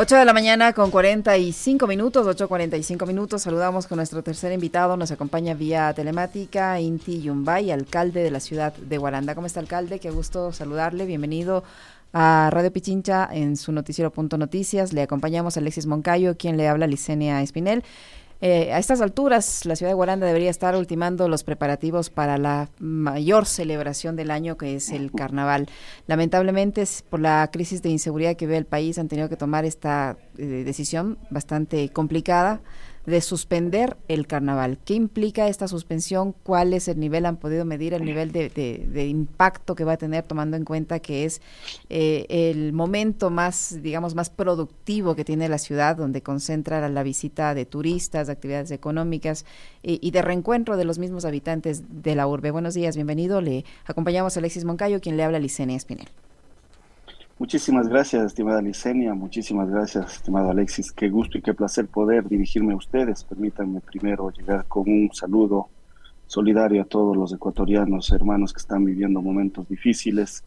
8 de la mañana con 45 minutos, 8.45 minutos. Saludamos con nuestro tercer invitado. Nos acompaña vía telemática Inti Yumbay, alcalde de la ciudad de Guaranda. ¿Cómo está, alcalde? Qué gusto saludarle. Bienvenido a Radio Pichincha en su noticiero Punto Noticias. Le acompañamos a Alexis Moncayo, quien le habla Licenia Espinel. Eh, a estas alturas, la ciudad de Guaranda debería estar ultimando los preparativos para la mayor celebración del año, que es el carnaval. Lamentablemente, por la crisis de inseguridad que ve el país, han tenido que tomar esta eh, decisión bastante complicada de suspender el carnaval. ¿Qué implica esta suspensión? ¿Cuál es el nivel? ¿Han podido medir el nivel de, impacto que va a tener tomando en cuenta que es eh, el momento más, digamos, más productivo que tiene la ciudad, donde concentra la, visita de turistas, de actividades económicas y, y, de reencuentro de los mismos habitantes de la urbe? Buenos días, bienvenido. Le acompañamos a Alexis Moncayo, quien le habla a Licenia Espinel. Muchísimas gracias, estimada Licenia, muchísimas gracias, estimado Alexis. Qué gusto y qué placer poder dirigirme a ustedes. Permítanme primero llegar con un saludo solidario a todos los ecuatorianos, hermanos que están viviendo momentos difíciles.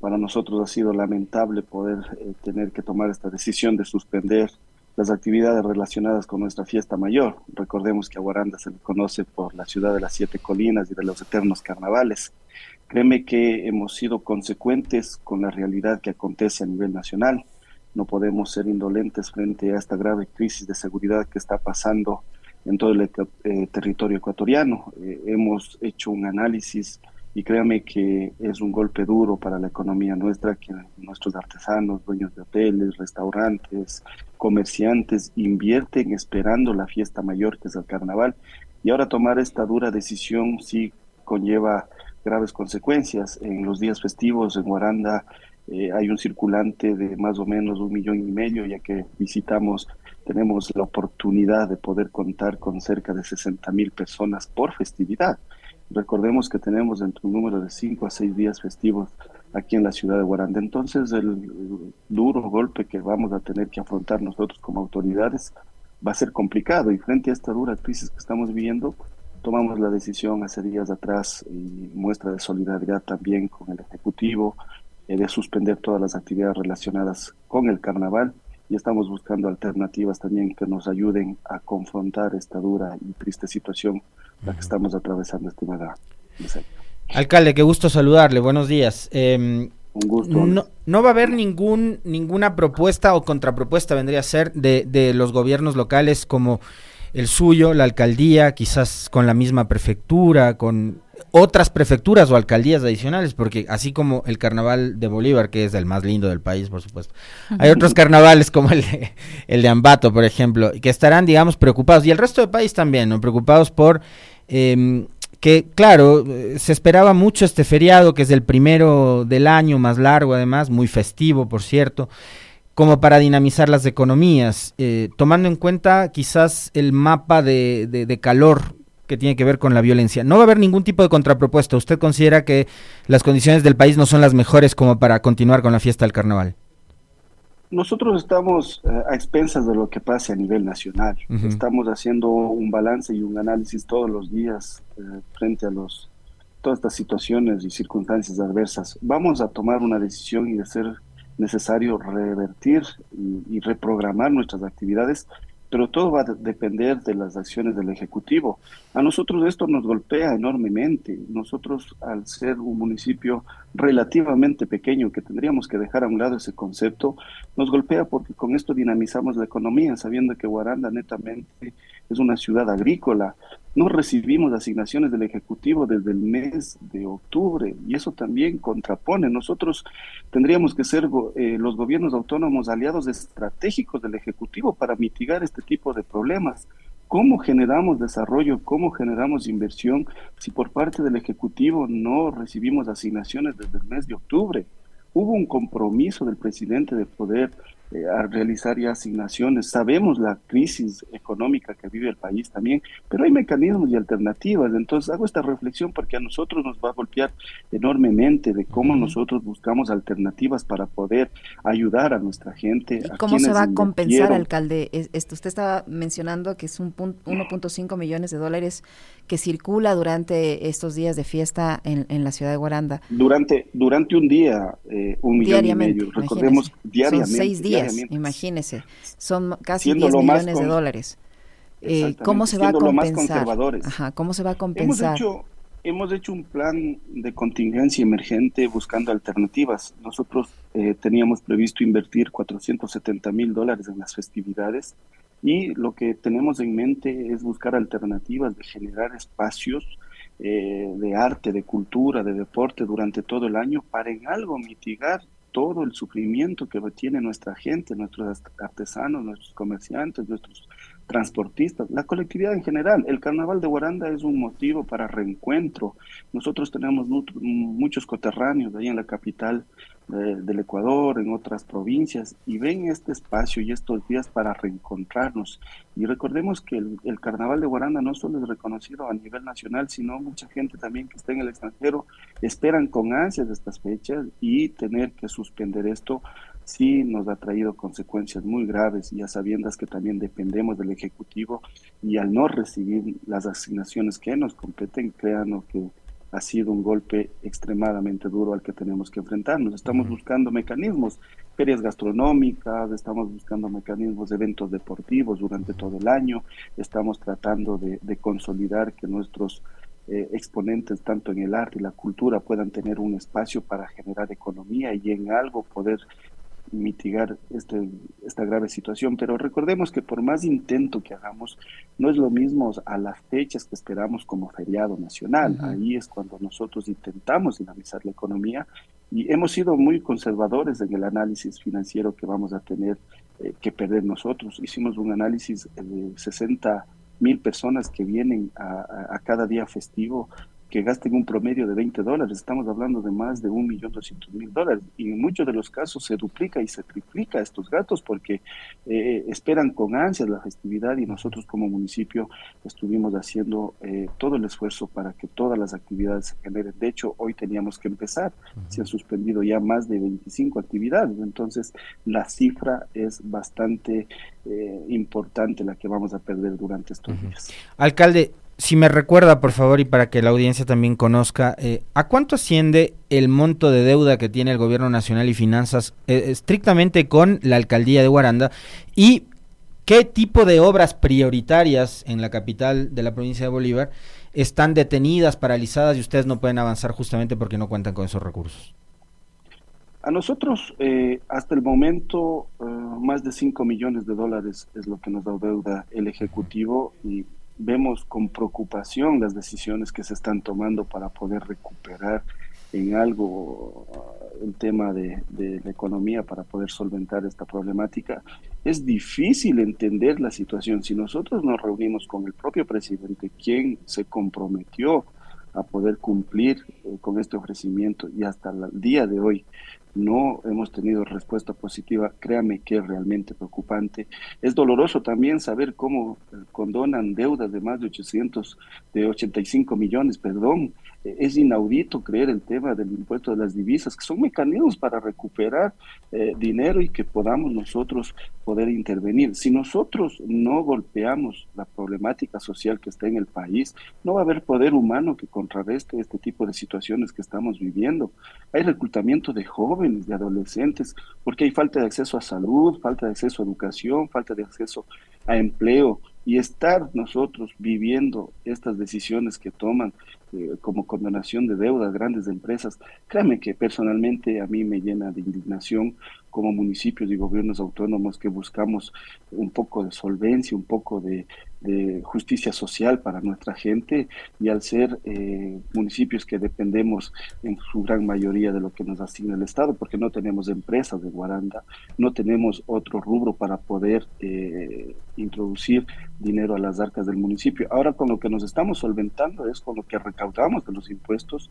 Para nosotros ha sido lamentable poder eh, tener que tomar esta decisión de suspender las actividades relacionadas con nuestra fiesta mayor. Recordemos que Aguaranda se le conoce por la ciudad de las siete colinas y de los eternos carnavales. Créeme que hemos sido consecuentes con la realidad que acontece a nivel nacional. No podemos ser indolentes frente a esta grave crisis de seguridad que está pasando en todo el eh, territorio ecuatoriano. Eh, hemos hecho un análisis y créame que es un golpe duro para la economía nuestra, que nuestros artesanos, dueños de hoteles, restaurantes, comerciantes invierten esperando la fiesta mayor que es el carnaval. Y ahora tomar esta dura decisión sí conlleva graves consecuencias. En los días festivos en Guaranda eh, hay un circulante de más o menos un millón y medio, ya que visitamos, tenemos la oportunidad de poder contar con cerca de 60 mil personas por festividad. Recordemos que tenemos entre un número de 5 a 6 días festivos aquí en la ciudad de Guaranda. Entonces el duro golpe que vamos a tener que afrontar nosotros como autoridades va a ser complicado y frente a esta dura crisis que estamos viviendo, tomamos la decisión hace días atrás y muestra de solidaridad también con el Ejecutivo eh, de suspender todas las actividades relacionadas con el carnaval y estamos buscando alternativas también que nos ayuden a confrontar esta dura y triste situación la que estamos atravesando, estimada. Alcalde, qué gusto saludarle. Buenos días. Em, Un gusto. No, no, va a haber ningún, ninguna propuesta o contrapropuesta, vendría a ser, de, de los gobiernos locales como el suyo, la alcaldía, quizás con la misma prefectura, con otras prefecturas o alcaldías adicionales, porque así como el carnaval de Bolívar, que es el más lindo del país, por supuesto, hay otros carnavales como el de, el de Ambato, por ejemplo, que estarán, digamos, preocupados, y el resto del país también, ¿no? preocupados por eh, que, claro, se esperaba mucho este feriado, que es el primero del año, más largo además, muy festivo, por cierto como para dinamizar las economías, eh, tomando en cuenta quizás el mapa de, de, calor que tiene que ver con la violencia. No va a haber ningún tipo de contrapropuesta. ¿Usted considera que las condiciones del país no son las mejores como para continuar con la fiesta del carnaval? Nosotros estamos eh, a expensas de lo que pase a nivel nacional. Estamos haciendo un balance y un análisis todos los días eh, frente a los todas estas situaciones y circunstancias adversas. Vamos a tomar una decisión y hacer necesario revertir y, reprogramar nuestras actividades, pero todo va a depender de las acciones del Ejecutivo. A nosotros esto nos golpea enormemente. Nosotros, al ser un municipio relativamente pequeño, que tendríamos que dejar a un lado ese concepto, nos golpea porque con esto dinamizamos la economía, sabiendo que Guaranda netamente es una ciudad agrícola. No recibimos asignaciones del Ejecutivo desde el mes de octubre y eso también contrapone. Nosotros tendríamos que ser eh, los gobiernos autónomos aliados estratégicos del Ejecutivo para mitigar este tipo de problemas. ¿Cómo generamos desarrollo? ¿Cómo generamos inversión si por parte del Ejecutivo no recibimos asignaciones desde el mes de octubre? Hubo un compromiso del presidente de poder eh, a realizar ya asignaciones. Sabemos la crisis económica que vive el país también, pero hay mecanismos y alternativas. Entonces hago esta reflexión porque a nosotros nos va a golpear enormemente de cómo nosotros buscamos alternativas para poder ayudar a nuestra gente. ¿Cómo se va a compensar, alcalde? Esto usted estaba mencionando que es un 1.5 millones de dólares que circula durante estos días de fiesta en, la ciudad de Guaranda. Durante, durante un día, eh, un millón y medio. Recordemos diariamente. seis días días, imagínese, son casi 10 millones de dólares. Eh, ¿Cómo se va a compensar? Ajá, ¿Cómo se va a compensar? Hemos hecho, un plan de contingencia emergente buscando alternativas. Nosotros eh, teníamos previsto invertir 470 mil dólares en las festividades y lo que tenemos en mente es buscar alternativas de generar espacios eh, de arte, de cultura, de deporte durante todo el año para en algo mitigar todo el sufrimiento que tiene nuestra gente, nuestros artesanos, nuestros comerciantes, nuestros transportistas, la colectividad en general. El carnaval de Guaranda es un motivo para reencuentro. Nosotros tenemos muchos coterráneos ahí en la capital del Ecuador, en otras provincias, y ven este espacio y estos días para reencontrarnos. Y recordemos que el, Carnaval de Guaranda no solo es reconocido a nivel nacional, sino mucha gente también que está en el extranjero esperan con ansias estas fechas y tener que suspender esto sí nos ha traído consecuencias muy graves, ya sabiendas que también dependemos del Ejecutivo y al no recibir las asignaciones que nos competen, créanos que ha sido un golpe extremadamente duro al que tenemos que enfrentarnos. Estamos buscando mecanismos, ferias gastronómicas, estamos buscando mecanismos de eventos deportivos durante todo el año, estamos tratando de, consolidar que nuestros eh, exponentes, tanto en el arte y la cultura, puedan tener un espacio para generar economía y en algo poder mitigar este, esta grave situación, pero recordemos que por más intento que hagamos, no es lo mismo a las fechas que esperamos como feriado nacional. Ahí es cuando nosotros intentamos dinamizar la economía y hemos sido muy conservadores en el análisis financiero que vamos a tener eh, que perder nosotros. Hicimos un análisis de 60 mil personas que vienen a, a cada día festivo que gasten un promedio de 20 dólares. Estamos hablando de más de 1.200.000 dólares y en muchos de los casos se duplica y se triplica estos gastos porque eh, esperan con ansias la festividad y nosotros como municipio estuvimos haciendo eh, todo el esfuerzo para que todas las actividades se generen. De hecho, hoy teníamos que empezar. Se han suspendido ya más de 25 actividades. Entonces, la cifra es bastante eh, importante la que vamos a perder durante estos días. Alcalde, si me recuerda, por favor, y para que la audiencia también conozca, eh, ¿a cuánto asciende el monto de deuda que tiene el Gobierno Nacional y Finanzas eh, estrictamente con la Alcaldía de Guaranda? ¿Y qué tipo de obras prioritarias en la capital de la provincia de Bolívar están detenidas, paralizadas y ustedes no pueden avanzar justamente porque no cuentan con esos recursos? A nosotros, eh, hasta el momento, más de 5 millones de dólares es lo que nos da deuda el Ejecutivo y vemos con preocupación las decisiones que se están tomando para poder recuperar en algo uh, el tema de, la economía para poder solventar esta problemática. Es difícil entender la situación. Si nosotros nos reunimos con el propio presidente, quien se comprometió a poder cumplir eh, con este ofrecimiento y hasta el día de hoy no hemos tenido respuesta positiva, créame que es realmente preocupante. Es doloroso también saber cómo condonan deudas de más de 800, de 85 millones, perdón, es inaudito creer el tema del impuesto de las divisas, que son mecanismos para recuperar eh, dinero y que podamos nosotros poder intervenir. Si nosotros no golpeamos la problemática social que está en el país, no va a haber poder humano que contrarreste este tipo de situaciones que estamos viviendo. Hay reclutamiento de jóvenes, de adolescentes, porque hay falta de acceso a salud, falta de acceso a educación, falta de acceso a empleo y estar nosotros viviendo estas decisiones que toman eh, como condonación de deudas grandes empresas, créame que personalmente a mí me llena de indignación como municipios y gobiernos autónomos que buscamos un poco de solvencia, un poco de, justicia social para nuestra gente y al ser eh, municipios que dependemos en su gran mayoría de lo que nos asigna el Estado, porque no tenemos empresas de Guaranda, no tenemos otro rubro para poder eh, introducir dinero a las arcas del municipio. Ahora con lo que nos estamos solventando es con lo que recaudamos de los impuestos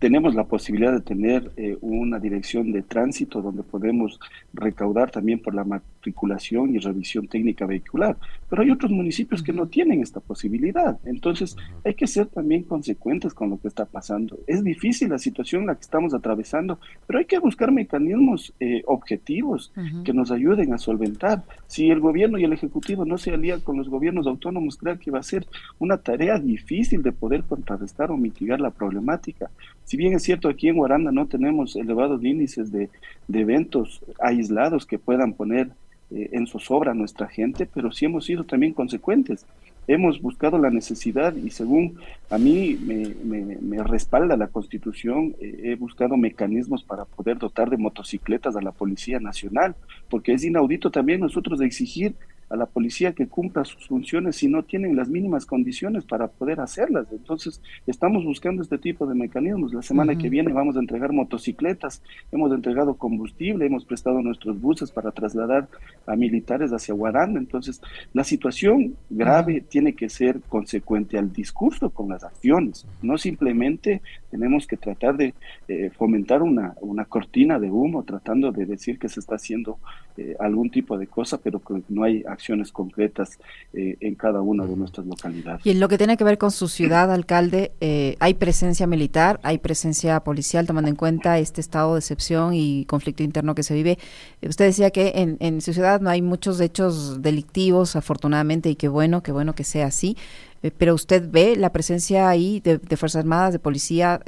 tenemos la posibilidad de tener eh, una dirección de tránsito donde podemos recaudar también por la matriculación y revisión técnica vehicular, pero hay otros municipios que no tienen esta posibilidad. Entonces, hay que ser también consecuentes con lo que está pasando. Es difícil la situación en la que estamos atravesando, pero hay que buscar mecanismos eh, objetivos que nos ayuden a solventar. Si el gobierno y el ejecutivo no se alían con los gobiernos autónomos, creo que va a ser una tarea difícil de poder contrarrestar o mitigar la problemática. Si bien es cierto, aquí en Guaranda no tenemos elevados índices de, eventos aislados que puedan poner eh, en zozobra a nuestra gente, pero sí hemos sido también consecuentes. Hemos buscado la necesidad y según a mí me, respalda la Constitución, eh, he buscado mecanismos para poder dotar de motocicletas a la Policía Nacional, porque es inaudito también nosotros exigir a la policía que cumpla sus funciones si no tienen las mínimas condiciones para poder hacerlas. Entonces, estamos buscando este tipo de mecanismos. La semana que viene vamos a entregar motocicletas, hemos entregado combustible, hemos prestado nuestros buses para trasladar a militares hacia Guaranda. Entonces, la situación grave tiene que ser consecuente al discurso con las acciones. No simplemente tenemos que tratar de eh, fomentar una, una cortina de humo tratando de decir que se está haciendo eh, algún tipo de cosa, pero que no hay acciones concretas eh, en cada una de nuestras localidades. Y en lo que tiene que ver con su ciudad, alcalde, eh, ¿hay presencia militar, hay presencia policial, tomando en cuenta este estado de excepción y conflicto interno que se vive? Usted decía que en, en su ciudad no hay muchos hechos delictivos, afortunadamente, y qué bueno, qué bueno que sea así, eh, pero usted ve la presencia ahí de, Fuerzas Armadas, de policía,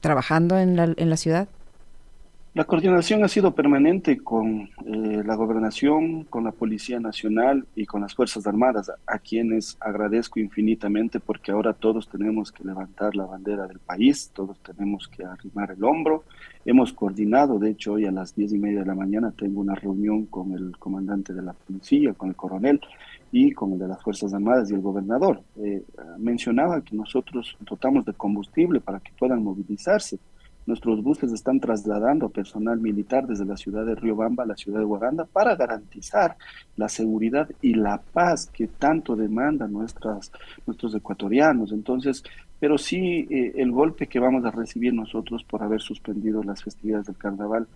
trabajando en la, en la ciudad? La coordinación ha sido permanente con eh, la gobernación, con la Policía Nacional y con las Fuerzas Armadas, a, quienes agradezco infinitamente porque ahora todos tenemos que levantar la bandera del país, todos tenemos que arrimar el hombro. Hemos coordinado, de hecho hoy a las diez y media de la mañana tengo una reunión con el comandante de la policía, con el coronel y con el de las Fuerzas Armadas y el gobernador. Eh, mencionaba que nosotros dotamos de combustible para que puedan movilizarse Nuestros buses están trasladando personal militar desde la ciudad de Riobamba a la ciudad de Guaranda para garantizar la seguridad y la paz que tanto demandan nuestras, nuestros ecuatorianos. Entonces, pero sí eh, el golpe que vamos a recibir nosotros por haber suspendido las festividades del carnaval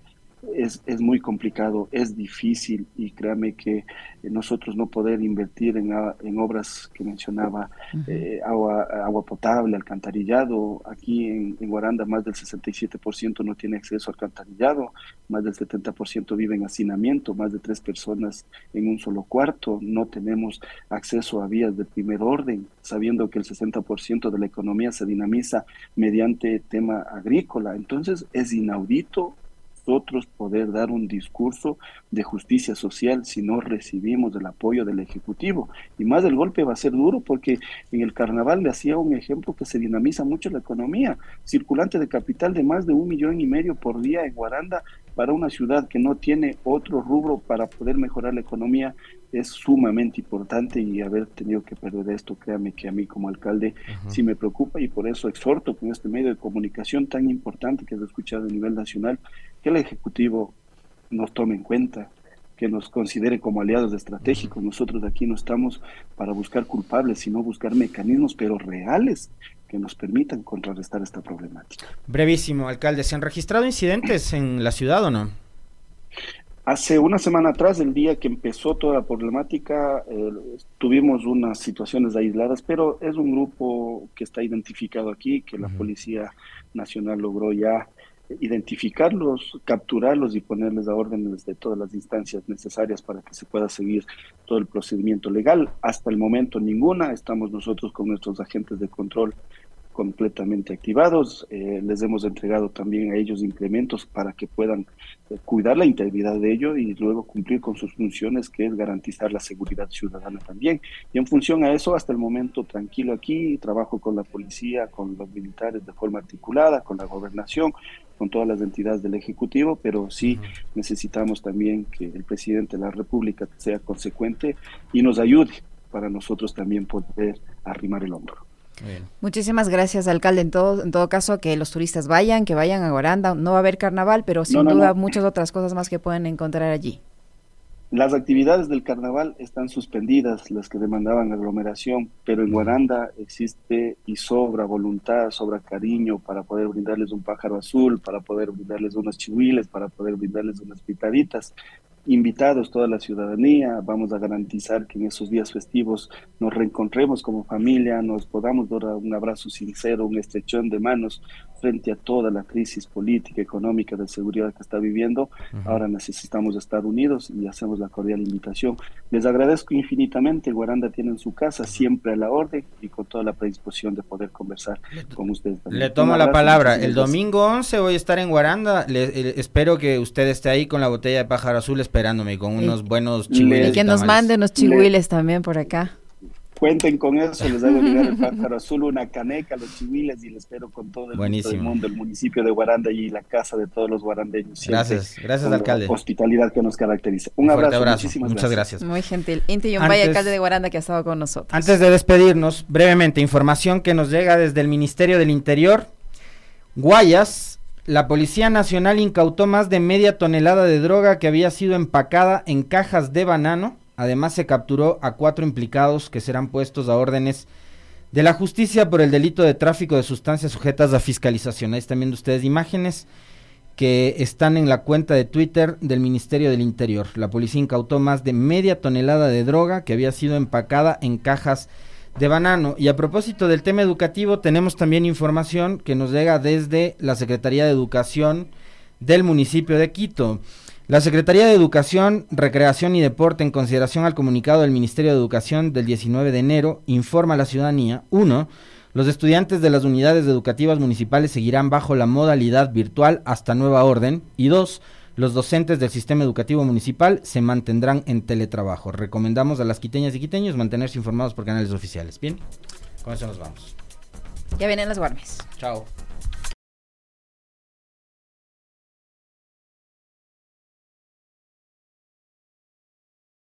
es, es muy complicado, es difícil y créame que eh, nosotros no poder invertir en, en obras que mencionaba, eh, agua, agua potable, alcantarillado, aquí en, en Guaranda más del 67% no tiene acceso al alcantarillado, más del 70% vive en hacinamiento, más de tres personas en un solo cuarto, no tenemos acceso a vías de primer orden, sabiendo que el 60% de la economía se dinamiza mediante tema agrícola, entonces es inaudito nosotros poder dar un discurso de justicia social si no recibimos el apoyo del Ejecutivo. Y más el golpe va a ser duro porque en el carnaval le hacía un ejemplo que se dinamiza mucho la economía. Circulante de capital de más de un millón y medio por día en Guaranda para una ciudad que no tiene otro rubro para poder mejorar la economía es sumamente importante y haber tenido que perder esto, créame que a mí como alcalde sí me preocupa y por eso exhorto con este medio de comunicación tan importante que es escuchado a nivel nacional que el Ejecutivo nos tome en cuenta, que nos considere como aliados estratégicos. Nosotros aquí no estamos para buscar culpables, sino buscar mecanismos, pero reales, que nos permitan contrarrestar esta problemática. Brevísimo, alcalde, ¿se han registrado incidentes en la ciudad o no? Hace una semana atrás, el día que empezó toda la problemática, eh, tuvimos unas situaciones aisladas, pero es un grupo que está identificado aquí, que la Policía Nacional logró ya identificarlos, capturarlos y ponerles a órdenes de todas las instancias necesarias para que se pueda seguir todo el procedimiento legal. Hasta el momento ninguna, estamos nosotros con nuestros agentes de control completamente activados. Eh, les hemos entregado también a ellos incrementos para que puedan eh, cuidar la integridad de ellos y luego cumplir con sus funciones, que es garantizar la seguridad ciudadana también. Y en función a eso, hasta el momento tranquilo aquí, trabajo con la policía, con los militares de forma articulada, con la gobernación, con todas las entidades del Ejecutivo, pero sí necesitamos también que el presidente de la República sea consecuente y nos ayude para nosotros también poder arrimar el hombro. Muchísimas gracias, alcalde. En todo, en todo caso, que los turistas vayan, que vayan a Guaranda. No va a haber carnaval, pero sin duda muchas otras cosas más que pueden encontrar allí. Las actividades del carnaval están suspendidas, las que demandaban aglomeración, pero en Guaranda existe y sobra voluntad, sobra cariño para poder brindarles un pájaro azul, para poder brindarles unos chihuiles, para poder brindarles unas pitaditas invitados toda la ciudadanía, vamos a garantizar que en esos días festivos nos reencontremos como familia, nos podamos dar un abrazo sincero, un estrechón de manos frente a toda la crisis política, económica, de seguridad que está viviendo. Ahora necesitamos estar unidos y hacemos la cordial invitación. Les agradezco infinitamente, Guaranda tiene en su casa siempre a la orden y con toda la predisposición de poder conversar con ustedes. Le tomo la palabra. El domingo 11 voy a estar en Guaranda. Le, espero que usted esté ahí con la botella de pájaro azul esperándome con unos buenos chihuiles. Y que nos mande unos chihuiles también por acá. Cuenten con eso, les hago llegar el pájaro azul, una caneca, los chihuiles y les espero con todo el, mundo, el municipio de Guaranda y la casa de todos los guarandeños. Gracias, gracias alcalde. hospitalidad que nos caracteriza. Un, abrazo, muchas gracias. Muy gentil. Inti Yumbay, alcalde de Guaranda que ha estado con nosotros. Antes de despedirnos, brevemente, información que nos llega desde el Ministerio del Interior. Guayas, la Policía Nacional incautó más de media tonelada de droga que había sido empacada en cajas de banano. Además se capturó a cuatro implicados que serán puestos a órdenes de la justicia por el delito de tráfico de sustancias sujetas a fiscalización. Ahí están viendo ustedes imágenes que están en la cuenta de Twitter del Ministerio del Interior. La policía incautó más de media tonelada de droga que había sido empacada en cajas de banano. Y a propósito del tema educativo, tenemos también información que nos llega desde la Secretaría de Educación del municipio de Quito. La Secretaría de Educación, Recreación y Deporte, en consideración al comunicado del Ministerio de Educación del 19 de enero, informa a la ciudadanía, 1. Los estudiantes de las unidades educativas municipales seguirán bajo la modalidad virtual hasta nueva orden. Y 2 los docentes del sistema educativo municipal se mantendrán en teletrabajo. Recomendamos a las quiteñas y quiteños mantenerse informados por canales oficiales. Bien, con eso nos vamos. Ya vienen las guarmes. Chao.